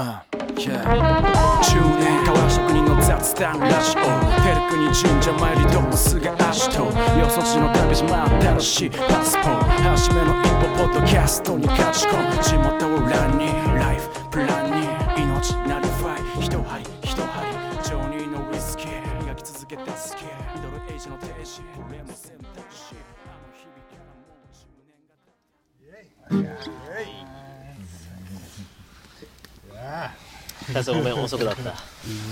Uh, yeah. 中年瓦職人の雑談ラジオ。テルクに神社参りどうすが足とよそ地の旅島新しいパスポート。初めの一歩ポッドキャストに勝ち込む。地元を欄にライフプランに命なりごめん遅くなった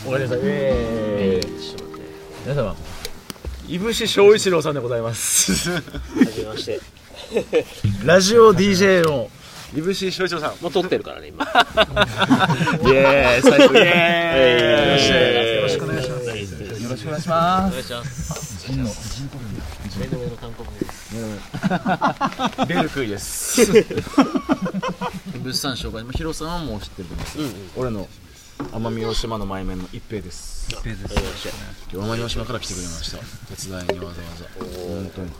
おかえりなさい。えー、ちょっと待って皆様、いぶし翔一郎さんでございます。はじめましてラジオ DJ のいぶし翔一郎さん。もう撮ってるからね今イエーイ、最高イエーイ。よろしくお願いします。よろしくお願いしまお願いします目の上の単国ですす。ベルクイです。物産紹介、ヒロさんはもう知ってると思います。うんうん。俺の奄美大島の前面の一平です。はじめまして今日奄美大島から来てくれました。手伝いにわざわざ。本当に。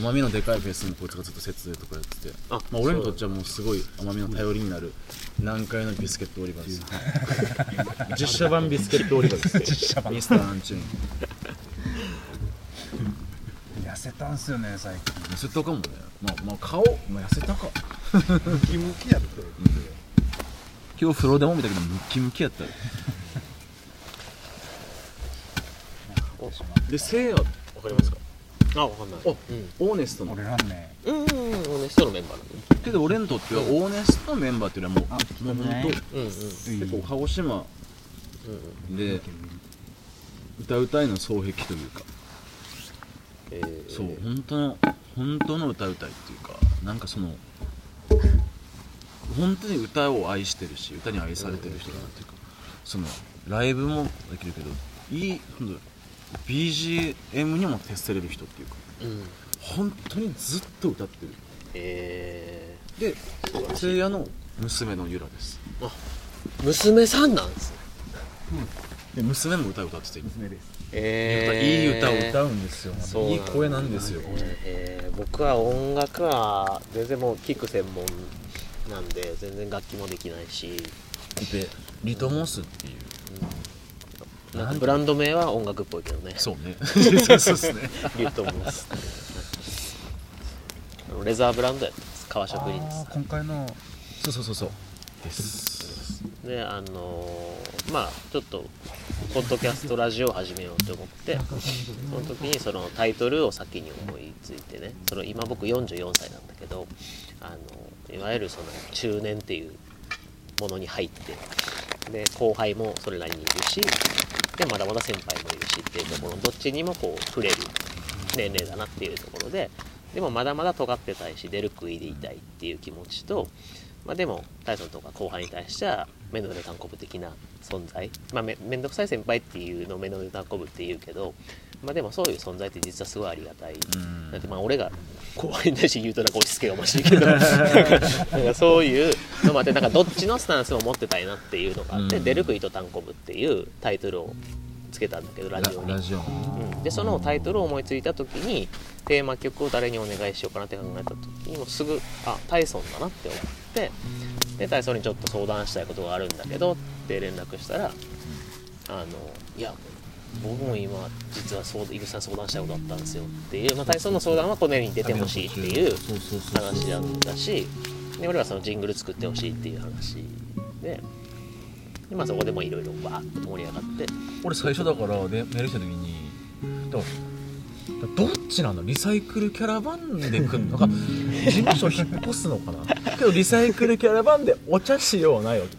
奄美のでかいフェスもこいつがずっと設営とかやってて。あまあ、俺にとってはもうすごい奄美の頼りになる南海のビスケットオリバーです。実写版ビスケットオリバーです。実写版。ミスターアンチュン 痩せたんすよね最近。痩せたかもね。まあまあ顔、まあ、痩せたかムキムキやって今日風呂でも見た。けどムキムキやった。よでせいやわかりますかあわかんないおうんオーネストの俺らねうんうんうんオネストのメンバーなのけど俺にとってはオーネストのメンバーっていうのはもうもう本当うんうん結構鹿児島うんで歌うた。いの双璧というかえーそう本当の本当の歌うた。いっていうかなんかその本当に歌を愛してるし歌に愛されてる人だなっていうかそのライブもできるけどいい BGM にも徹せれる人っていうかうん本当にずっと歌ってる。えでせいやの娘のゆらです。ー娘さんなんですね。で娘も歌を歌ってて。娘です。えー。いい歌を歌うんですよ。そうなんだいい声なんですよ。えー。僕は音楽は全然もう聴く専門なんで全然楽器もできないし。でリトモスっていう。なんかブランド名は音楽っぽいけどね。そうね。そうですね。リトモス。レザーブランドやってます。革職人であー今回の。そうそうそうそう。ですす。であのーまあちょっとポッドキャストラジオを始めようと思ってその時にそのタイトルを先に思いついてねその今僕44歳なんだけどあのいわゆるその中年っていうものに入ってで後輩もそれなりにいるしでまだまだ先輩もいるしっていうところどっちにもこう触れる年齢だなっていうところででもまだまだ尖ってたいし出る杭でいたいっていう気持ちと、まあ、でも大ソンとか後輩に対しては目の上単行部的な存在、まあ、めめんどくさい先輩っていうのを目の上単行部って言うけど、まあ、でもそういう存在って実はすごいありがたい。うん。だってまあ俺が後輩に対して言うとなんか押し付けがましいけどなんかそういうのもあってなんかどっちのスタンスも持ってたいなっていうのがあって「うん。出る杭と単行部」っていうタイトルをつけたんだけどラジオに。ラ。ジオ。うん、でそのタイトルを思いついた時にテーマ曲を誰にお願いしようかなって考えた時にもうすぐあタイソンだなって思ってでタイソンにちょっと相談したいことがあるんだけどって連絡したらあのいや僕も今実はそうイブさん相談したいことあったんですよっていう、まあ、タイソンの相談はこの絵に出てほしいっていう話だったしで俺はそのジングル作ってほしいっていう話でで、まあ、そこでもいろいろバーッと盛り上がって俺最初だからでメールした時に。だからどっちなのリサイクルキャラバンで来んの？か 事務所引っ越すのかな？けどリサイクルキャラバンでお茶しようなよと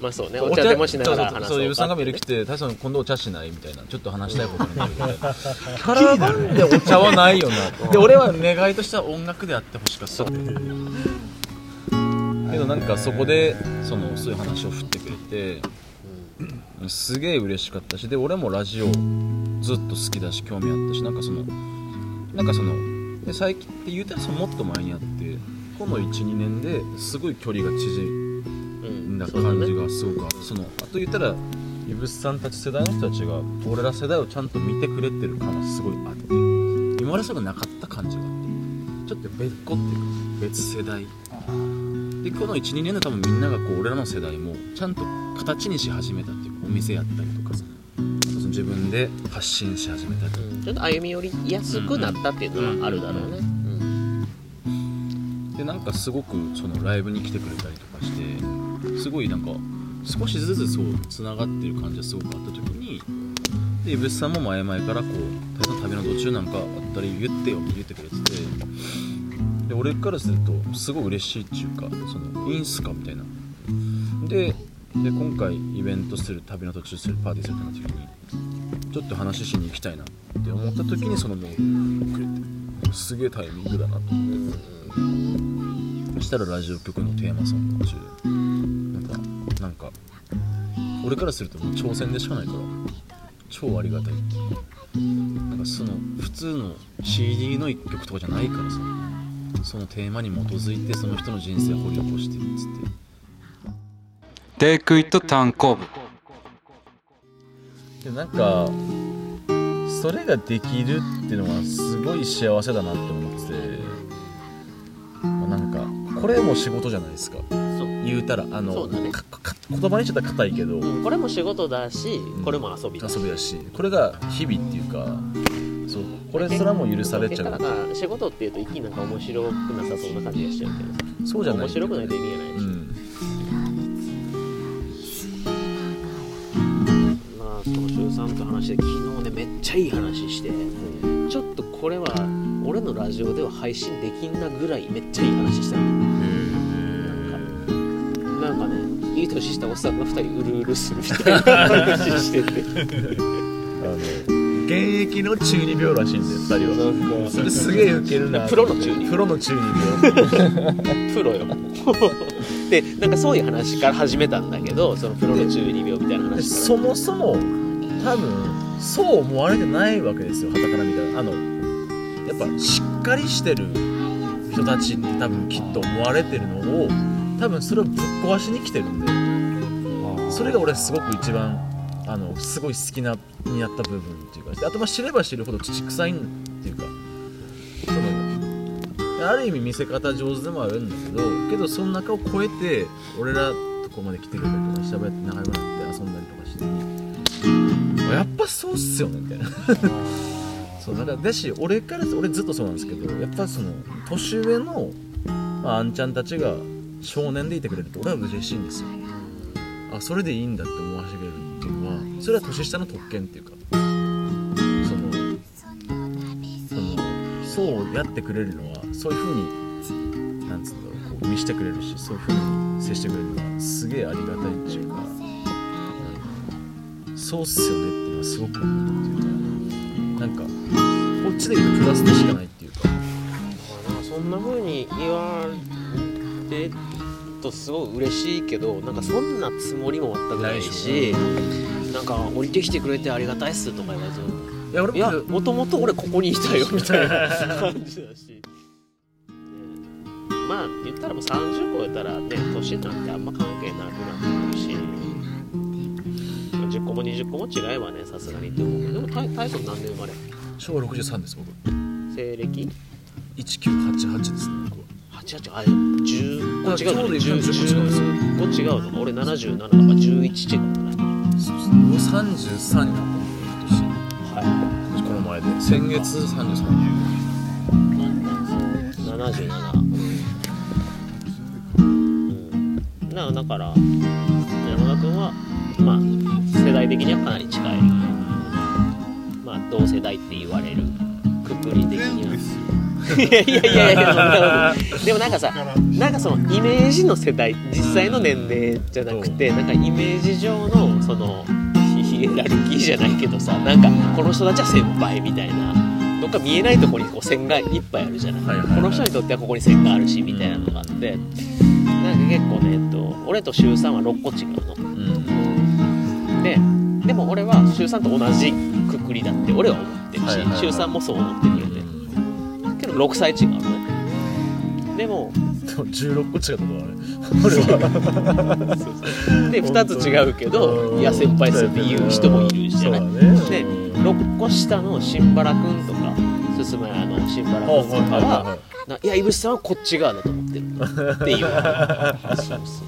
まあそうねお茶でもしながら話そうかそうそうさんがメール来て大将今度お茶しないみたいな。ちょっと話したいことになる キャラバンでお茶はないよな。で俺は願いとしては音楽であってほしかった。けどなんかそこでそのそういう話を振ってくれてすげえ嬉しかったしで俺もラジオずっと好きだし興味あったしなんかそのなんかそので最近って言うたらそのもっと前にあってこの12年ですごい距離が縮うん。んだ感じがすごくあってそのあと言ったらイブスさんたち世代の人たちが俺ら世代をちゃんと見てくれてる感はすごいあって今までそれがなかった感じがあってちょっと別個っていうか別世代。でこの12年で多分みんながこう俺らの世代もちゃんと形にし始めたっていうかお店やったりとかさ。自分で発信し始めたりうん。ちょっと歩み寄りやすくなったっていうのはあるだろうね、うん。でなんかすごくそのライブに来てくれたりとかしてすごいなんか少しずつそうつながってる感じがすごくあった時にでイブスさんも前々からこう「旅の途中なんかあったり言ってよ」って言ってくれててで俺からするとすごい嬉しいっていうかそのいいんすかみたいな。でで今回イベントする旅の途中するパーティーするってなった時にちょっと話しに行きたいなって思った時にそのメールくれてすげえタイミングだなと思って。そしたらラジオ局のテーマソング途中でなんかなんか俺からするともう挑戦でしかないから超ありがたいっていうかなんかその普通の CD の一曲とかじゃないからさそのテーマに基づいてその人の人生を掘り起こしてるっつってテイクイット単行部。でなんかそれができるっていうのはすごい幸せだなって思ってて。まあなんかこれも仕事じゃないですか。そう。言うたらあのそうだね。言葉にしちゃったら硬いけど、うんこれも仕事だしこれも遊び。だし遊びだし。これが日々っていうかそうこれすらも許されちゃう。だから仕事っていうと一気になんか面白くなさそうな感じがしちゃうけどさ。そうじゃない。面白くないと意味がないでしょ、うんまあその週3と話で昨日ねめっちゃいい話してちょっとこれは俺のラジオでは配信できんなぐらいめっちゃいい話したの。なんかねいい年したおっさんが2人うるうるするみたいな話してて。あの現役の中二病らしいんで2人は。それすげえウケるなプロの中二プロの中二病。プロ よでなんかそういう話から始めたんだけどそのプロの中二病みたいなで話から。そもそも多分そう思われてないわけですよ傍から見たら。あのやっぱしっかりしてる人たちに多分きっと思われてるのを多分それをぶっ壊しに来てるんで。それが俺すごく一番あのすごい好きなになった部分っていうかであとまあ知れば知るほど乳臭いっていうかある意味見せ方上手でもあるんだけどけどその中を超えて俺らとこまで来てくれたりとか喋って仲良くなって遊んだりとかして。やっぱそうっすよねみたいな。そうだからだし俺から俺ずっとそうなんですけどやっぱその年上の、まあ、あんちゃんたちが少年でいてくれると俺は嬉しいんですよ。あそれでいいんだって思わせてくれるっていうのはそれは年下の特権っていうかそのそのそうやってくれるのはそういうふうになんつうんだろうこう見してくれるしそういうふうに接してくれるのはすげえありがたいっていうか、うんそうっすよねっていうのはすごく思うっていうかなんかこっちで言うとプラスでしかないっていうか。そんな風に言われるとすごい嬉しいけどなんかそんなつもりも全くないしなんか降りてきてくれてありがたいっすとか言われてもいや俺もいやもともと俺ここにいたよみたいな感じだし、ねまあ言ったらもう30超えたらね年なんてあんま関係なくなってくるし10個も20個も違えばねさすがに。って思うけどでもタイタイソン何年生まれ昭和63です僕。西暦？1988ですね僕は。88あれ10個違うのねあちょうど10個違うんです。よ10個違う。のか俺77だから11違うのねそうですね。僕33になったんで今は年この前で。先月33 77うんな。だから山田君はまあ世代的にはかなり近い。まあ同世代って言われるくくり的には。いやいやいやいや でもなんかさなんかそのイメージの世代実際の年齢じゃなくてなんかイメージ上のそのヒヒエラルキーじゃないけどさなんかこの人たちは先輩みたいな。どっか見えないところにこう線がいっぱいあるじゃない,、はいはいはい。この人にとってはここに線があるしみたいなのがあってなんか結構ね、えっと、俺と週3は6個違うのうん。ででも俺は週3と同じくくりだって俺は思ってるし、はいはいはい。週3もそう思ってくれて。けど6歳違うのね。でもでも16個違ったのあれ俺は。で2つ違うけどいや先輩っすよって言う人もいるじゃない。ね。で6個下の新原くんとか進むあの新原くんとかはないや井渕さんはこっち側だと思ってるっていう。そうそう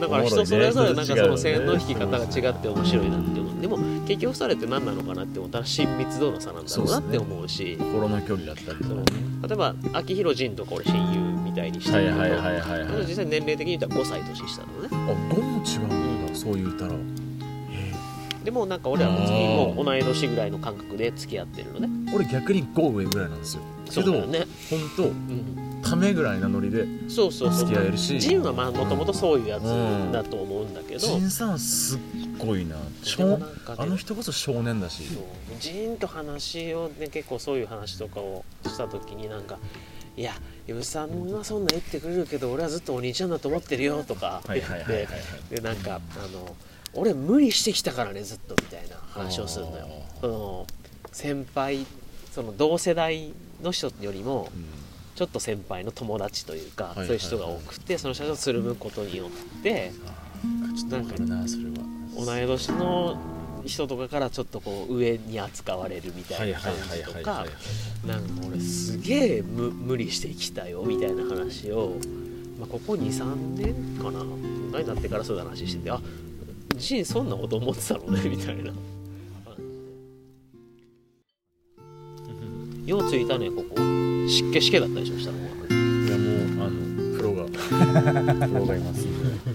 だから人それぞれなんかその線の引き方が違って面白いなって思う。でも結局それって何なのかなって思ったら親密度の差なんだろうなって思うし。心の距離だったりとかね。例えば秋広仁とか俺親友みたいにしてるけど、実際年齢的に言ったら5歳年下なのね。あ5も違うんだ。そう言うたらでもなんか俺らの次もう同い年ぐらいの感覚で付き合ってるのね。俺逆に5上ぐらいなんですよけどね、本当うん、ためぐらいなノリでそうそうそう。付き合えるし。ジンはまあもともとそういうやつだと思うんだけど、仁さんすっごいななねあの人こそ少年だし。ジーンと話をね結構そういう話とかをした時になんか「いやイブさんはそんな言ってくれるけど俺はずっとお兄ちゃんだと思ってるよ」とかはい言ってでなんかあの「俺無理してきたからねずっと」みたいな話をするのよ。その先輩その同世代の人よりもちょっと先輩の友達というか、そういう人が多くてその人とつるむことによってちょっとわかるなそれは同い年の人とかからちょっとこう上に扱われるみたはいいな感じとかなんか俺すげえ無無理してきたよみたいな話を、まあ、ここ23年かな大になってからそういう話しててあジンそんなこと思ってたのねみたいなようついたねここ。湿気湿気だったりしましたもんいやもうあのプロが。プロがいます。んで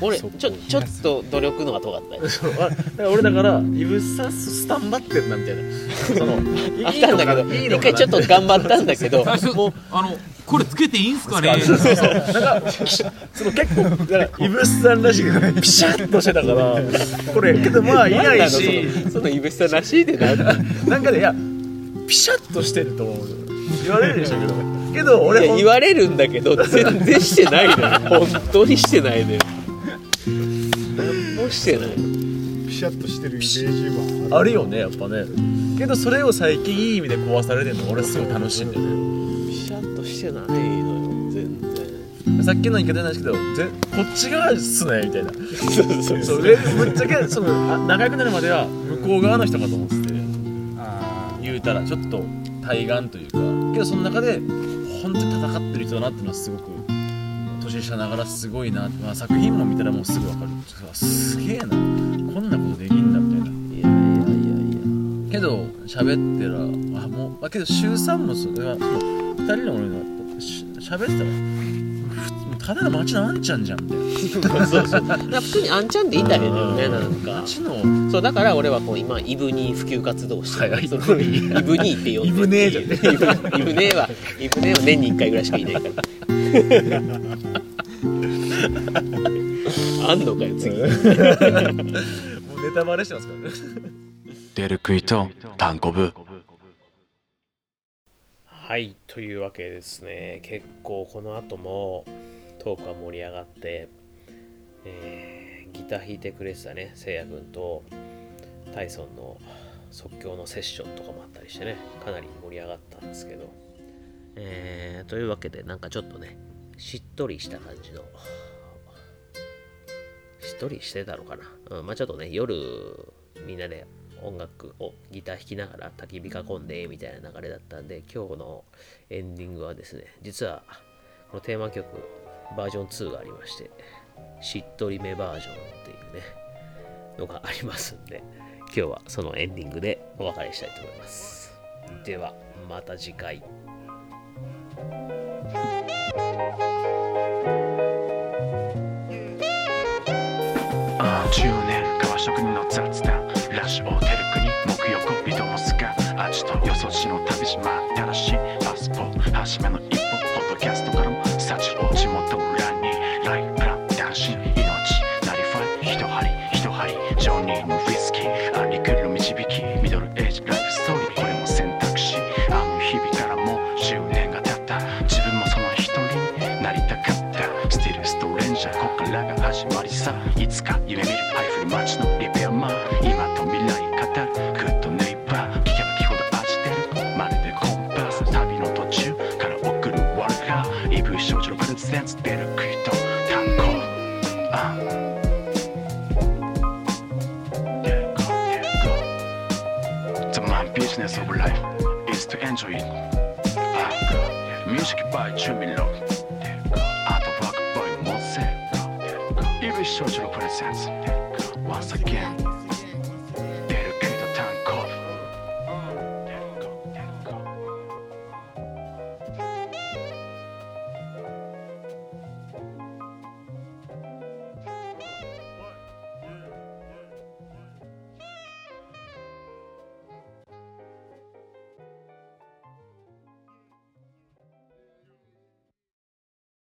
俺ちょちょっと努力のが尖っただから俺だからイブサススタンバってんなみたいな。そのあったんだけど一回ちょっと頑張ったんだけど。最初もうあのこれつけていいんすかね？そうそうそう。なんかその結構だからイブスさんらしくピシャッとしてたからこれけどまあいないし。そのそのイブスさんらしいでななんかねいやピシャッとしてると思う。言われるでしょうけど。けど俺言われるんだけど全然してないのよ。本当にしてないのよ。何もしてない。ピシャッとしてるイメージはある。よねやっぱね。けどそれを最近いい意味で壊されてるの俺すごい楽しいんだよねピシャッとしてないのよ全然。さっきの言い方じゃないですけどぜこっち側っすねみたいな。そうそうそう。でぶっちゃけそのあ仲良くなるまでは向こう側の人かと思っててあ言うたらちょっと対岸というかけどその中で本当に戦ってる人だなっていうのはすごく年下ながらすごいな、まあ、作品も見たらもうすぐ分かる。すげえな。こんなことできんだみたいな。いやいやいやいやけど喋ってらあもうまあけど週3もそれは2人の俺がし喋ってたらただの街のあんちゃんじゃんみたいな。そうそう。普通にあんちゃんでいたいのよねなんか。街の。そうだから俺はこう今イブニー普及活動をしてる、はいそのイブニーって呼んでイブネーじゃんイブイブネーはイブネーは年に1回ぐらいしかいないから。あんのかよ次。もうネタバレしてますからね。デルクイとタンコブはいというわけでですね。結構この後もトークが盛り上がって、えーギター弾いてくれてたねせいや君とタイソンの即興のセッションとかもあったりしてねかなり盛り上がったんですけど、えーというわけでなんかちょっとねしっとりした感じのしっとりしてたのかな、うん、まあちょっとね夜みんなで音楽をギター弾きながら焚き火囲んでみたいな流れだったんで今日のエンディングはですね実はこのテーマ曲バージョン2がありましてしっとりめバージョンっていうねのがありますんで今日はそのエンディングでお別れしたいと思います。ではまた次回。10年革職人の雑談。ラジオテルクに木曜日ともすが味とよそしの旅島。新しいパスポート。初めの一歩ポッドキャストから始まりさいつか夢見るハイフル街のリペアマン今と未来語るグッドネイバー聞けば聞くほど味出るまるでコンパス旅の途中から送るワルガーイブ少女のプレゼンツベルクイと単語あ There go, there go. The main business of life is to enjoy it. Ah, ミュージックバイチュミロアートワークボーイモゼイブ少女のプレゼンス Once again